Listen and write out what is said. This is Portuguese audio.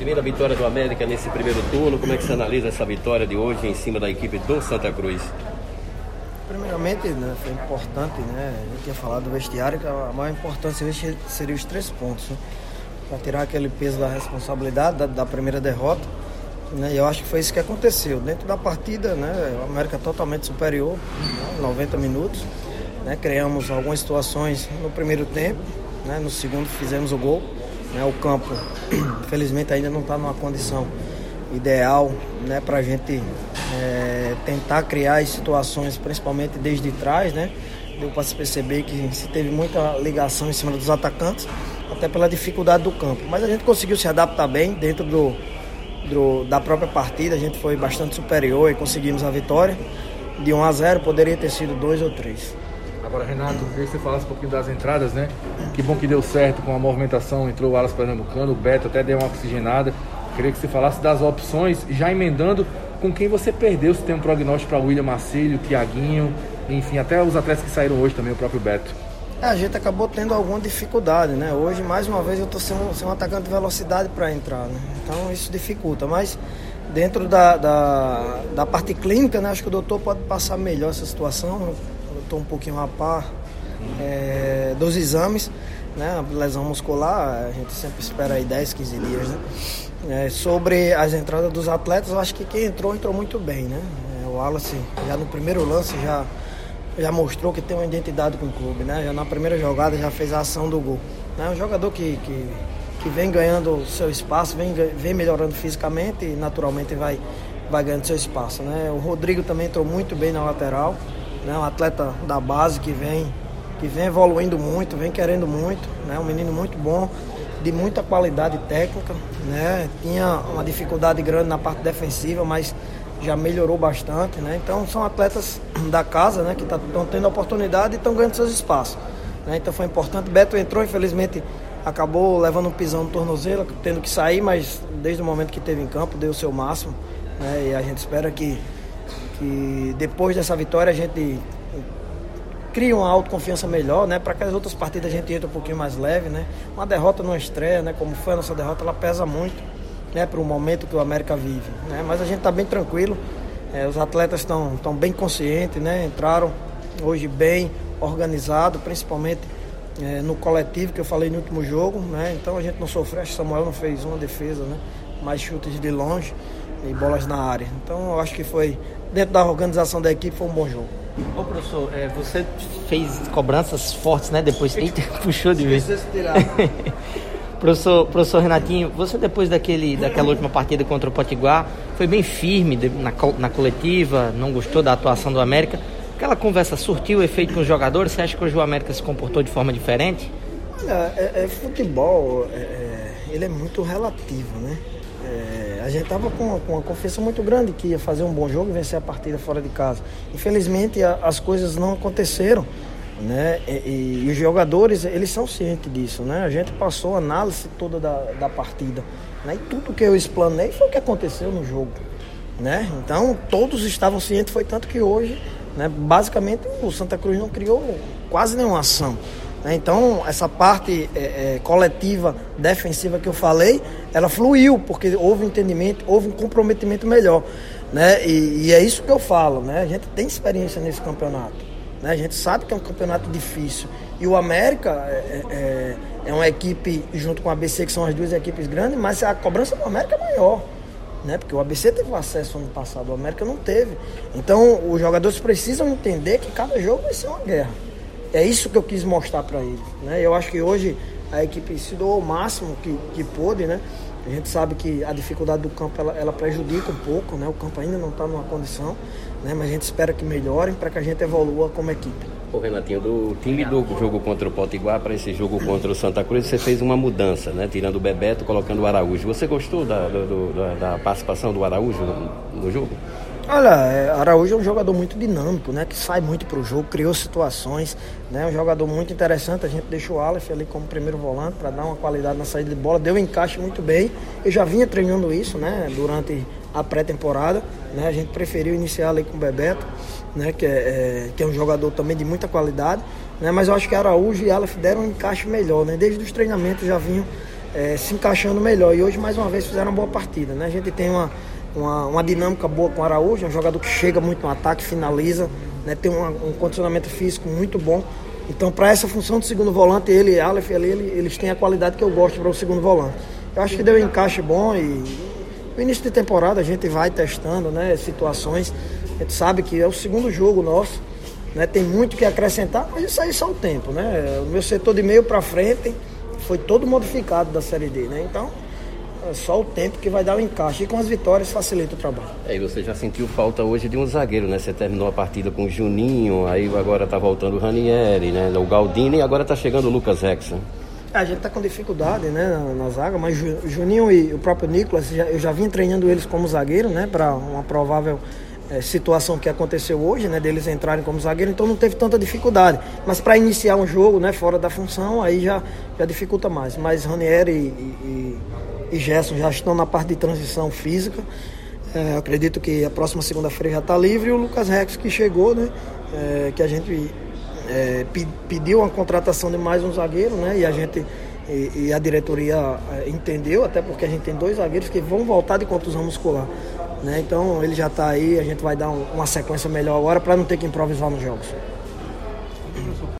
primeira vitória do América nesse primeiro turno. Como é que você analisa essa vitória de hoje em cima da equipe do Santa Cruz? Primeiramente, né, foi importante, né? Eu tinha falado do vestiário, que a maior importância seria os três pontos. Né? Para tirar aquele peso da responsabilidade da, da primeira derrota. Né? E eu acho que foi isso que aconteceu. Dentro da partida, né, o América totalmente superior, né, 90 minutos. Né? Criamos algumas situações no primeiro tempo, né? no segundo fizemos o gol. Né? O campo, infelizmente, ainda não está numa condição ideal né? para a gente é, tentar criar as situações, principalmente desde trás. Né? Deu para se perceber que se teve muita ligação em cima dos atacantes, até pela dificuldade do campo. Mas a gente conseguiu se adaptar bem dentro do, do, da própria partida, a gente foi bastante superior e conseguimos a vitória. De 1 a 0 poderia ter sido 2 ou 3. Agora, Renato, queria que você falasse um pouquinho das entradas, né? Que bom que deu certo com a movimentação, entrou o Alas Pernambucano, o Beto até deu uma oxigenada. Queria que você falasse das opções, já emendando com quem você perdeu, se tem um prognóstico para William Marcílio, Tiaguinho, enfim, até os atletas que saíram hoje também, o próprio Beto. É, a gente acabou tendo alguma dificuldade, né? Hoje, mais uma vez, eu estou sendo, sendo um atacante de velocidade para entrar, né? Então isso dificulta, mas dentro da, da, da, parte clínica, né? Acho que o doutor pode passar melhor essa situação estou um pouquinho a par é, dos exames, né? Lesão muscular, a gente sempre espera aí 10, 15 dias, né? É, sobre as entradas dos atletas, eu acho que quem entrou, entrou muito bem, né? É, o Wallace, já no primeiro lance, já, já mostrou que tem uma identidade com o clube, né? Já na primeira jogada, já fez a ação do gol. É né? um jogador que, que, que vem ganhando seu espaço, vem, vem melhorando fisicamente e naturalmente vai, vai ganhando seu espaço, né? O Rodrigo também entrou muito bem na lateral, né? Um atleta da base que vem, que vem evoluindo muito, vem querendo muito, né? Um menino muito bom, de muita qualidade técnica, né? Tinha uma dificuldade grande na parte defensiva, mas já melhorou bastante, né? Então são atletas da casa, né? Que estão tá, tendo oportunidade e estão ganhando seus espaços. Né? Então foi importante. Beto entrou, infelizmente acabou levando um pisão no tornozelo, tendo que sair, mas desde o momento que teve em campo deu o seu máximo. Né? E a gente espera que que depois dessa vitória a gente cria uma autoconfiança melhor, né? Para que as outras partidas a gente entre um pouquinho mais leve, né? Uma derrota numa estreia, né? Como foi a nossa derrota, ela pesa muito, né? Para o momento que o América vive, né? Mas a gente está bem tranquilo, é, os atletas estão estão bem conscientes, né? Entraram hoje bem organizado, principalmente é, no coletivo que eu falei no último jogo, né? Então a gente não sofreu, acho que Samuel não fez uma defesa, né? Mais chutes de longe e bolas na área. Então eu acho que foi dentro da organização da equipe foi um bom jogo. Ô professor, é, você fez cobranças fortes, né? Depois eita, puxou de vez. professor, professor Renatinho, você depois daquele, daquela última partida contra o Potiguar foi bem firme na, na coletiva, não gostou da atuação do América. Aquela conversa surtiu efeito com os jogadores? Você acha que hoje o América se comportou de forma diferente? Olha, é, é futebol, é, é ele é muito relativo, né? É, gente estava com, com, uma confiança muito grande que ia fazer um bom jogo e vencer a partida fora de casa. Infelizmente, a, as coisas não aconteceram. Né? E, e, e, os jogadores, eles são cientes disso. Né? A gente passou a análise toda da, da partida. Né? E tudo que eu explanei foi o que aconteceu no jogo. Né? Então, todos estavam cientes, foi tanto que hoje, né, basicamente, o Santa Cruz não criou quase nenhuma ação. Né? Então, essa parte é, é, coletiva defensiva que eu falei, ela fluiu, porque houve entendimento, houve um comprometimento melhor. Né? E, e, é isso que eu falo, né? a gente tem experiência nesse campeonato. Né? A gente sabe que é um campeonato difícil. E o América é, é, é uma equipe, junto com o ABC, que são as duas equipes grandes, mas a cobrança do América é maior. Né? Porque o ABC teve acesso ano passado, o América não teve. Então, os jogadores precisam entender que cada jogo vai ser uma guerra é isso que eu quis mostrar para eles. Né? Eu acho que hoje a equipe se doou o máximo que, que pôde, né? A gente sabe que a dificuldade do campo ela, ela prejudica um pouco, né? O campo ainda não está numa condição, né? Mas a gente espera que melhorem para que a gente evolua como equipe. Ô Renatinho, do time do jogo contra o Potiguar para esse jogo contra o Santa Cruz, você fez uma mudança, né? Tirando o Bebeto, colocando o Araújo. Você gostou da, do, da, da participação do Araújo no, no jogo? Olha, é, Araújo é um jogador muito dinâmico, né? Que sai muito para o jogo, criou situações, né? Um jogador muito interessante. A gente deixou o Aleph ali como primeiro volante para dar uma qualidade na saída de bola, deu um encaixe muito bem. Eu já vinha treinando isso, né? Durante a pré-temporada, né? A gente preferiu iniciar ali com o Bebeto, né? Que é, é, que é um jogador também de muita qualidade, né? Mas eu acho que Araújo e Aleph deram um encaixe melhor, né? Desde os treinamentos já vinham é, se encaixando melhor. E hoje, mais uma vez, fizeram uma boa partida. Né? A gente tem uma, uma, uma dinâmica boa com o Araújo, é um jogador que chega muito no ataque, finaliza, né? tem uma, um condicionamento físico muito bom. Então, para essa função do segundo volante, ele e Aleph ali, eles têm a qualidade que eu gosto para o segundo volante. Eu acho que deu um encaixe bom e no início de temporada a gente vai testando né, situações. A gente sabe que é o segundo jogo nosso, né, tem muito que acrescentar, mas isso aí só o tempo. Né? O meu setor de meio para frente foi todo modificado da Série D. Né? Então, é só o tempo que vai dar o encaixe. E com as vitórias facilita o trabalho. É, e você já sentiu falta hoje de um zagueiro, né? Você terminou a partida com o Juninho, aí agora tá voltando o Ranieri, né? O Galdini e agora tá chegando o Lucas Rex. Né? É, a gente está com dificuldade né, na, na, zaga, mas o Juninho e o próprio Nicolas, eu já vim treinando eles como zagueiro, né, para uma provável é, situação que aconteceu hoje, né, deles entrarem como zagueiro, então não teve tanta dificuldade. Mas para iniciar um jogo, né, fora da função, aí já, já dificulta mais. Mas Ranieri e, e, e Gerson já estão na parte de transição física. É, acredito que a próxima segunda-feira já está livre e o Lucas Rex que chegou, né, é, que a gente é, pediu uma contratação de mais um zagueiro, né? E a gente e, e, a diretoria é, entendeu, até porque a gente tem dois zagueiros que vão voltar de contusão muscular. Né? Então ele já está aí, a gente vai dar um, uma sequência melhor agora para não ter que improvisar nos jogos.